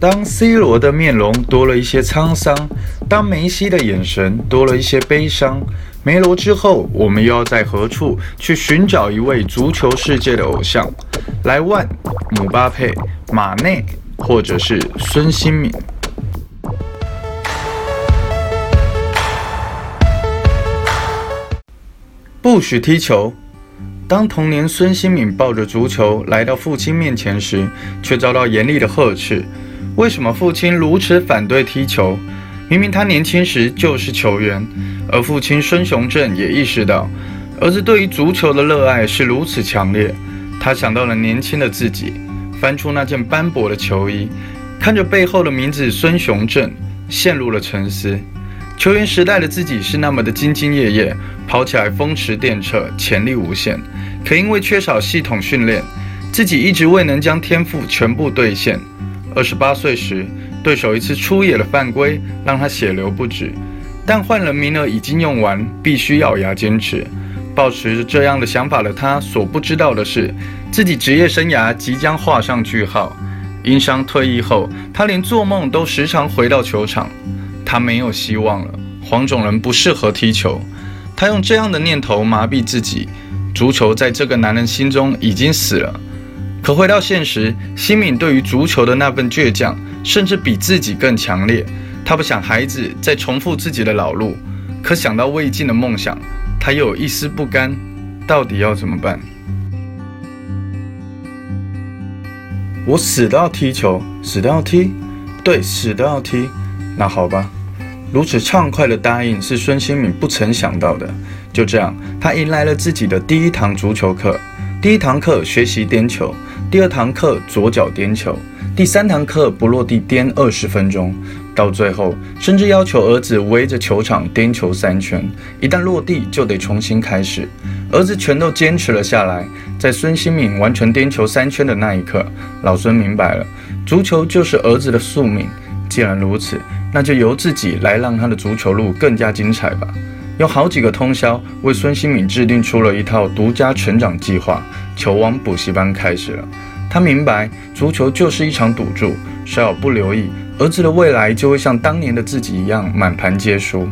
当 C 罗的面容多了一些沧桑，当梅西的眼神多了一些悲伤，梅罗之后，我们又要在何处去寻找一位足球世界的偶像？莱万、姆巴佩、马内，或者是孙兴敏？不许踢球！当童年孙兴敏抱着足球来到父亲面前时，却遭到严厉的呵斥。为什么父亲如此反对踢球？明明他年轻时就是球员，而父亲孙雄正也意识到，儿子对于足球的热爱是如此强烈。他想到了年轻的自己，翻出那件斑驳的球衣，看着背后的名字孙雄正，陷入了沉思。球员时代的自己是那么的兢兢业业，跑起来风驰电掣，潜力无限，可因为缺少系统训练，自己一直未能将天赋全部兑现。二十八岁时，对手一次出野的犯规让他血流不止，但换人名额已经用完，必须咬牙坚持。抱持着这样的想法的他，所不知道的是，自己职业生涯即将画上句号。因伤退役后，他连做梦都时常回到球场。他没有希望了，黄种人不适合踢球。他用这样的念头麻痹自己，足球在这个男人心中已经死了。可回到现实，新敏对于足球的那份倔强，甚至比自己更强烈。他不想孩子再重复自己的老路，可想到未尽的梦想，他又有一丝不甘。到底要怎么办？我死都要踢球，死都要踢。对，死都要踢。那好吧，如此畅快的答应是孙兴敏不曾想到的。就这样，他迎来了自己的第一堂足球课。第一堂课学习颠球。第二堂课左脚颠球，第三堂课不落地颠二十分钟，到最后甚至要求儿子围着球场颠球三圈，一旦落地就得重新开始。儿子全都坚持了下来。在孙兴敏完成颠球三圈的那一刻，老孙明白了，足球就是儿子的宿命。既然如此，那就由自己来让他的足球路更加精彩吧。用好几个通宵为孙兴敏制定出了一套独家成长计划。球王补习班开始了。他明白，足球就是一场赌注，稍有不留意，儿子的未来就会像当年的自己一样满盘皆输。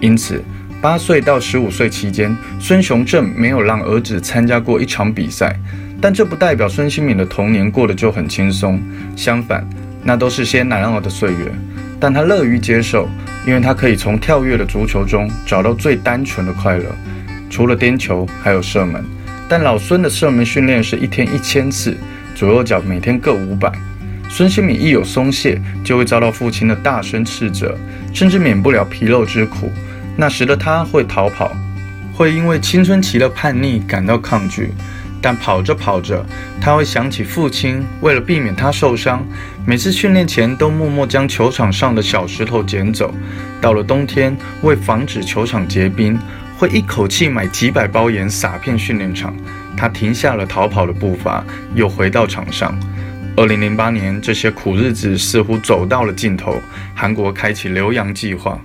因此，八岁到十五岁期间，孙雄正没有让儿子参加过一场比赛。但这不代表孙兴敏的童年过得就很轻松，相反，那都是些难熬的岁月。但他乐于接受，因为他可以从跳跃的足球中找到最单纯的快乐。除了颠球，还有射门。但老孙的射门训练是一天一千次，左右脚每天各五百。孙兴敏一有松懈，就会遭到父亲的大声斥责，甚至免不了皮肉之苦。那时的他会逃跑，会因为青春期的叛逆感到抗拒。但跑着跑着，他会想起父亲为了避免他受伤，每次训练前都默默将球场上的小石头捡走。到了冬天，为防止球场结冰。会一口气买几百包盐撒遍训练场。他停下了逃跑的步伐，又回到场上。二零零八年，这些苦日子似乎走到了尽头。韩国开启留洋计划。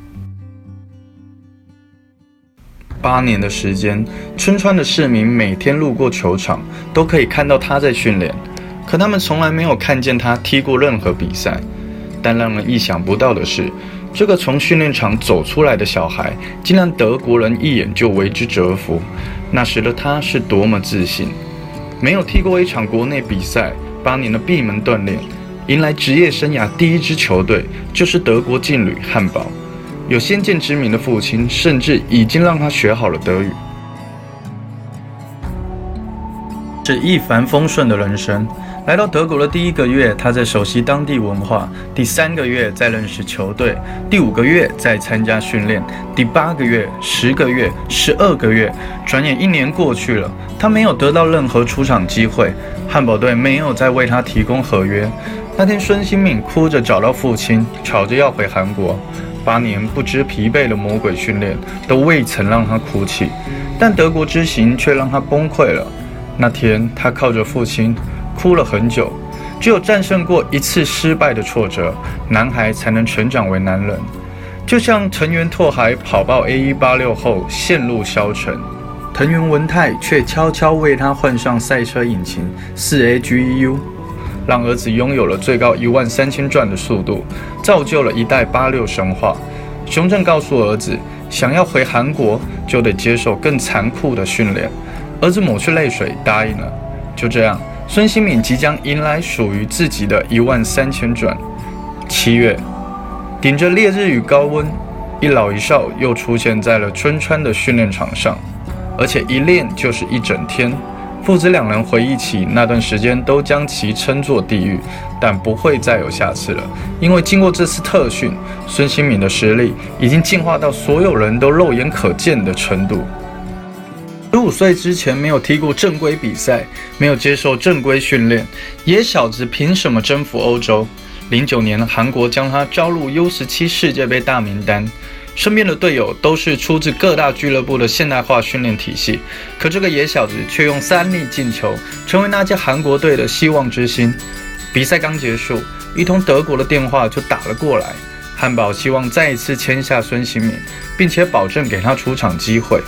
八年的时间，春川的市民每天路过球场，都可以看到他在训练。可他们从来没有看见他踢过任何比赛。但让人意想不到的是。这个从训练场走出来的小孩，竟然德国人一眼就为之折服。那时的他是多么自信！没有踢过一场国内比赛，八年的闭门锻炼，迎来职业生涯第一支球队就是德国劲旅汉堡。有先见之明的父亲，甚至已经让他学好了德语。是一帆风顺的人生。来到德国的第一个月，他在熟悉当地文化；第三个月在认识球队；第五个月在参加训练；第八个月、十个月、十二个月，转眼一年过去了，他没有得到任何出场机会。汉堡队没有再为他提供合约。那天，孙兴敏哭着找到父亲，吵着要回韩国。八年不知疲惫的魔鬼训练都未曾让他哭泣，但德国之行却让他崩溃了。那天，他靠着父亲。哭了很久，只有战胜过一次失败的挫折，男孩才能成长为男人。就像藤原拓海跑爆 A 一八六后陷入消沉，藤原文太却悄悄为他换上赛车引擎四 A G E U。让儿子拥有了最高一万三千转的速度，造就了一代八六神话。熊正告诉儿子，想要回韩国，就得接受更残酷的训练。儿子抹去泪水，答应了。就这样，孙兴敏即将迎来属于自己的一万三千转。七月，顶着烈日与高温，一老一少又出现在了春川的训练场上，而且一练就是一整天。父子两人回忆起那段时间，都将其称作地狱，但不会再有下次了，因为经过这次特训，孙兴敏的实力已经进化到所有人都肉眼可见的程度。十五岁之前没有踢过正规比赛，没有接受正规训练，野小子凭什么征服欧洲？零九年，韩国将他招入 U 十七世界杯大名单。身边的队友都是出自各大俱乐部的现代化训练体系，可这个野小子却用三粒进球成为那届韩国队的希望之星。比赛刚结束，一通德国的电话就打了过来，汉堡希望再一次签下孙兴敏，并且保证给他出场机会。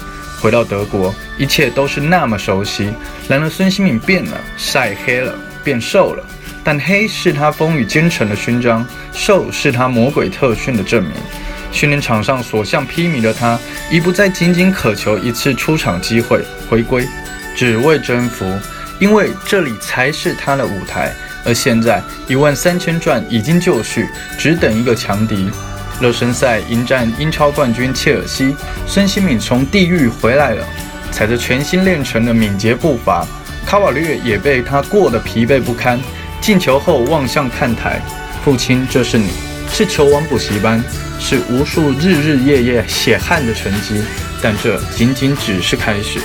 回到德国，一切都是那么熟悉。然而孙兴敏变了，晒黑了，变瘦了，但黑是他风雨兼程的勋章，瘦是他魔鬼特训的证明。训练场上所向披靡的他，已不再仅仅渴求一次出场机会回归，只为征服，因为这里才是他的舞台。而现在一万三千转已经就绪，只等一个强敌。热身赛迎战英超冠军切尔西，孙兴敏从地狱回来了，踩着全新练成的敏捷步伐，卡瓦略也被他过得疲惫不堪。进球后望向看台，父亲，这是你，是球王补习班。是无数日日夜夜血汗的成绩，但这仅仅只是开始。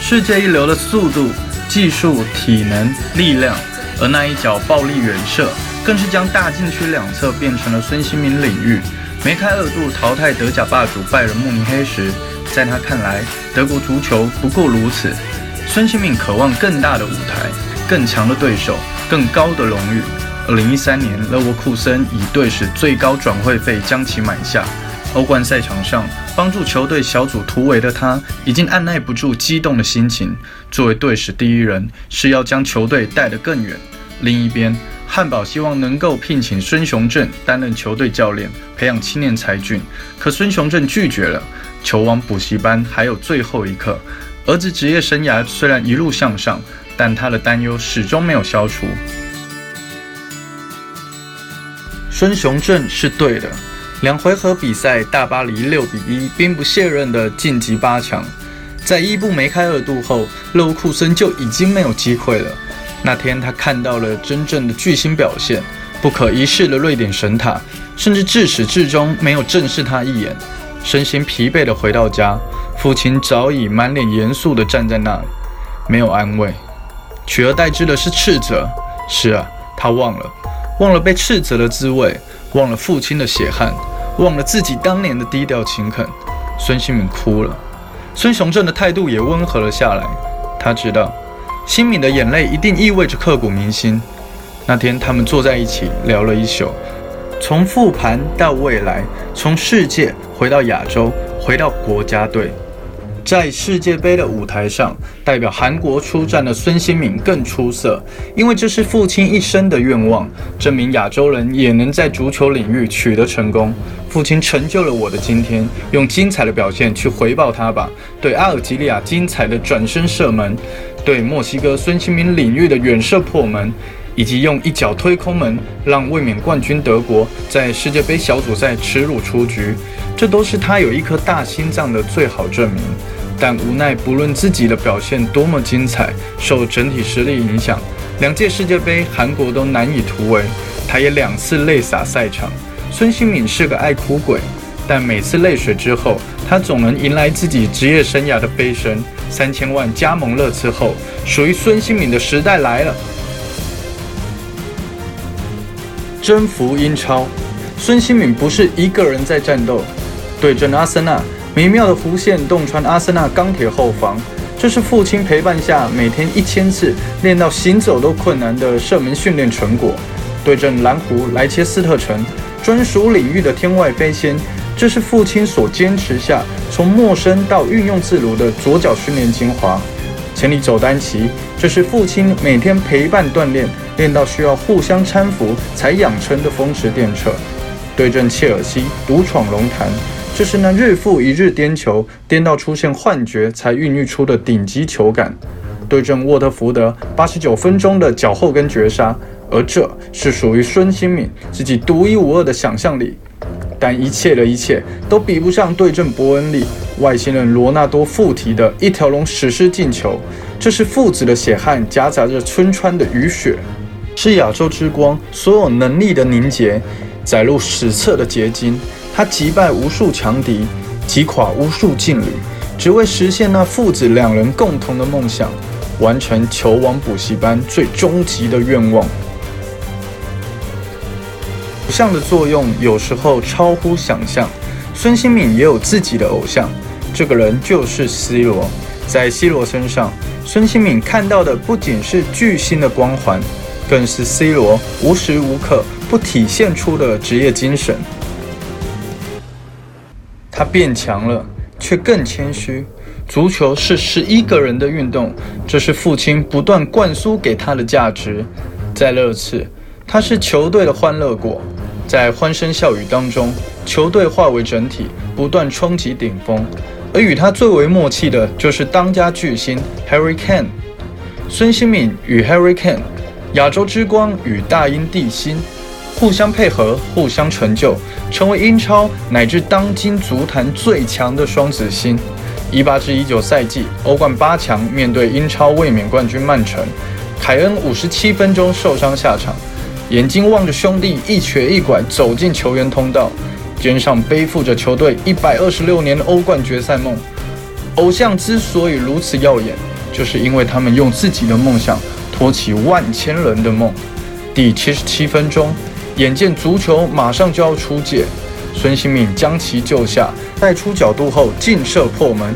世界一流的速度、技术、体能、力量，而那一脚暴力远射，更是将大禁区两侧变成了孙兴民领域。梅开二度淘汰德甲霸主拜仁慕尼黑时，在他看来，德国足球不过如此。孙兴民渴望更大的舞台、更强的对手、更高的荣誉。二零一三年，勒沃库森以队史最高转会费将其买下。欧冠赛场上，帮助球队小组突围的他，已经按耐不住激动的心情。作为队史第一人，是要将球队带得更远。另一边，汉堡希望能够聘请孙雄镇担任球队教练，培养青年才俊。可孙雄镇拒绝了。球王补习班还有最后一课。儿子职业生涯虽然一路向上，但他的担忧始终没有消除。孙雄镇是对的，两回合比赛，大巴黎六比一兵不血刃的晋级八强。在伊布梅开二度后，勒沃库森就已经没有机会了。那天他看到了真正的巨星表现，不可一世的瑞典神塔，甚至至始至终没有正视他一眼。身心疲惫的回到家，父亲早已满脸严肃地站在那里，没有安慰，取而代之的是斥责。是啊，他忘了。忘了被斥责的滋味，忘了父亲的血汗，忘了自己当年的低调勤恳。孙兴敏哭了，孙雄镇的态度也温和了下来。他知道，新敏的眼泪一定意味着刻骨铭心。那天，他们坐在一起聊了一宿，从复盘到未来，从世界回到亚洲，回到国家队。在世界杯的舞台上，代表韩国出战的孙兴敏更出色，因为这是父亲一生的愿望，证明亚洲人也能在足球领域取得成功。父亲成就了我的今天，用精彩的表现去回报他吧。对阿尔及利亚精彩的转身射门，对墨西哥孙兴敏领域的远射破门，以及用一脚推空门，让卫冕冠军德国在世界杯小组赛耻辱出局，这都是他有一颗大心脏的最好证明。但无奈，不论自己的表现多么精彩，受整体实力影响，两届世界杯韩国都难以突围。他也两次泪洒赛场。孙兴敏是个爱哭鬼，但每次泪水之后，他总能迎来自己职业生涯的飞升。三千万加盟热刺后，属于孙兴敏的时代来了。征服英超，孙兴敏不是一个人在战斗，对阵阿森纳。美妙的弧线洞穿阿森纳钢铁后防，这是父亲陪伴下每天一千次练到行走都困难的射门训练成果。对阵蓝湖莱切斯特城，专属领域的天外飞仙，这是父亲所坚持下从陌生到运用自如的左脚训练精华。千里走单骑，这是父亲每天陪伴锻炼练到需要互相搀扶才养成的风驰电掣。对阵切尔西，独闯龙潭，这是那日复一日颠球，颠到出现幻觉才孕育出的顶级球感。对阵沃特福德，八十九分钟的脚后跟绝杀，而这是属于孙兴敏自己独一无二的想象力。但一切的一切都比不上对阵伯恩利外星人罗纳多附体的一条龙史诗进球。这是父子的血汗夹杂着春川的雨雪，是亚洲之光所有能力的凝结，载入史册的结晶。他击败无数强敌，击垮无数劲旅，只为实现那父子两人共同的梦想，完成球王补习班最终极的愿望。偶像的作用有时候超乎想象。孙兴敏也有自己的偶像，这个人就是 C 罗。在 C 罗身上，孙兴敏看到的不仅是巨星的光环，更是 C 罗无时无刻不体现出的职业精神。他变强了，却更谦虚。足球是十一个人的运动，这是父亲不断灌输给他的价值。在热刺，他是球队的欢乐果。在欢声笑语当中，球队化为整体，不断冲击顶峰。而与他最为默契的就是当家巨星 Harry Kane。孙兴敏与 Harry Kane，亚洲之光与大英帝星，互相配合，互相成就，成为英超乃至当今足坛最强的双子星。一八至一九赛季欧冠八强面对英超卫冕冠军曼城，凯恩五十七分钟受伤下场。眼睛望着兄弟一瘸一拐走进球员通道，肩上背负着球队一百二十六年的欧冠决赛梦。偶像之所以如此耀眼，就是因为他们用自己的梦想托起万千人的梦。第七十七分钟，眼见足球马上就要出界，孙兴敏将其救下，带出角度后劲射破门，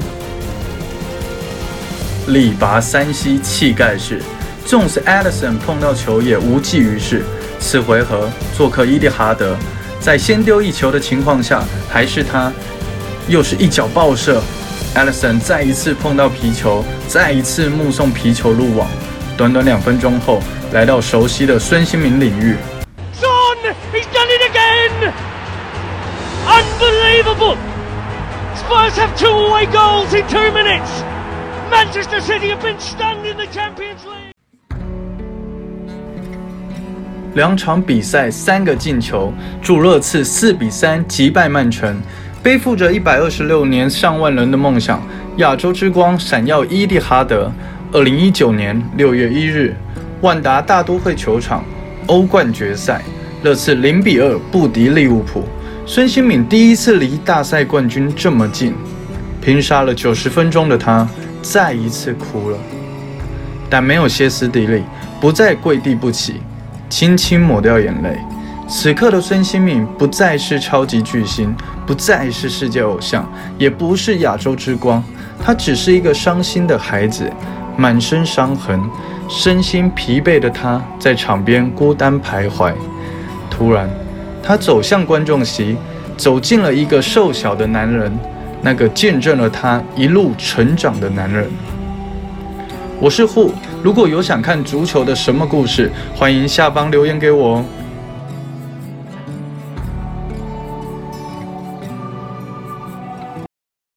力拔山兮气盖世。纵使 Edison 碰到球也无济于事。此回合做客伊蒂哈德，在先丢一球的情况下，还是他，又是一脚爆射。Ellison 再一次碰到皮球，再一次目送皮球入网。短短两分钟后，来到熟悉的孙兴民领域。Son, he's done it again! Unbelievable! Spurs have two away goals in two minutes. Manchester City have been stunned in the Champions League. 两场比赛三个进球，助热刺四比三击败曼城，背负着一百二十六年上万人的梦想，亚洲之光闪耀伊蒂哈德。二零一九年六月一日，万达大都会球场欧冠决赛，热刺零比二不敌利物浦。孙兴敏第一次离大赛冠军这么近，拼杀了九十分钟的他再一次哭了，但没有歇斯底里，不再跪地不起。轻轻抹掉眼泪。此刻的孙兴敏不再是超级巨星，不再是世界偶像，也不是亚洲之光。他只是一个伤心的孩子，满身伤痕，身心疲惫的他在场边孤单徘徊。突然，他走向观众席，走进了一个瘦小的男人，那个见证了他一路成长的男人。我是户，如果有想看足球的什么故事，欢迎下方留言给我哦。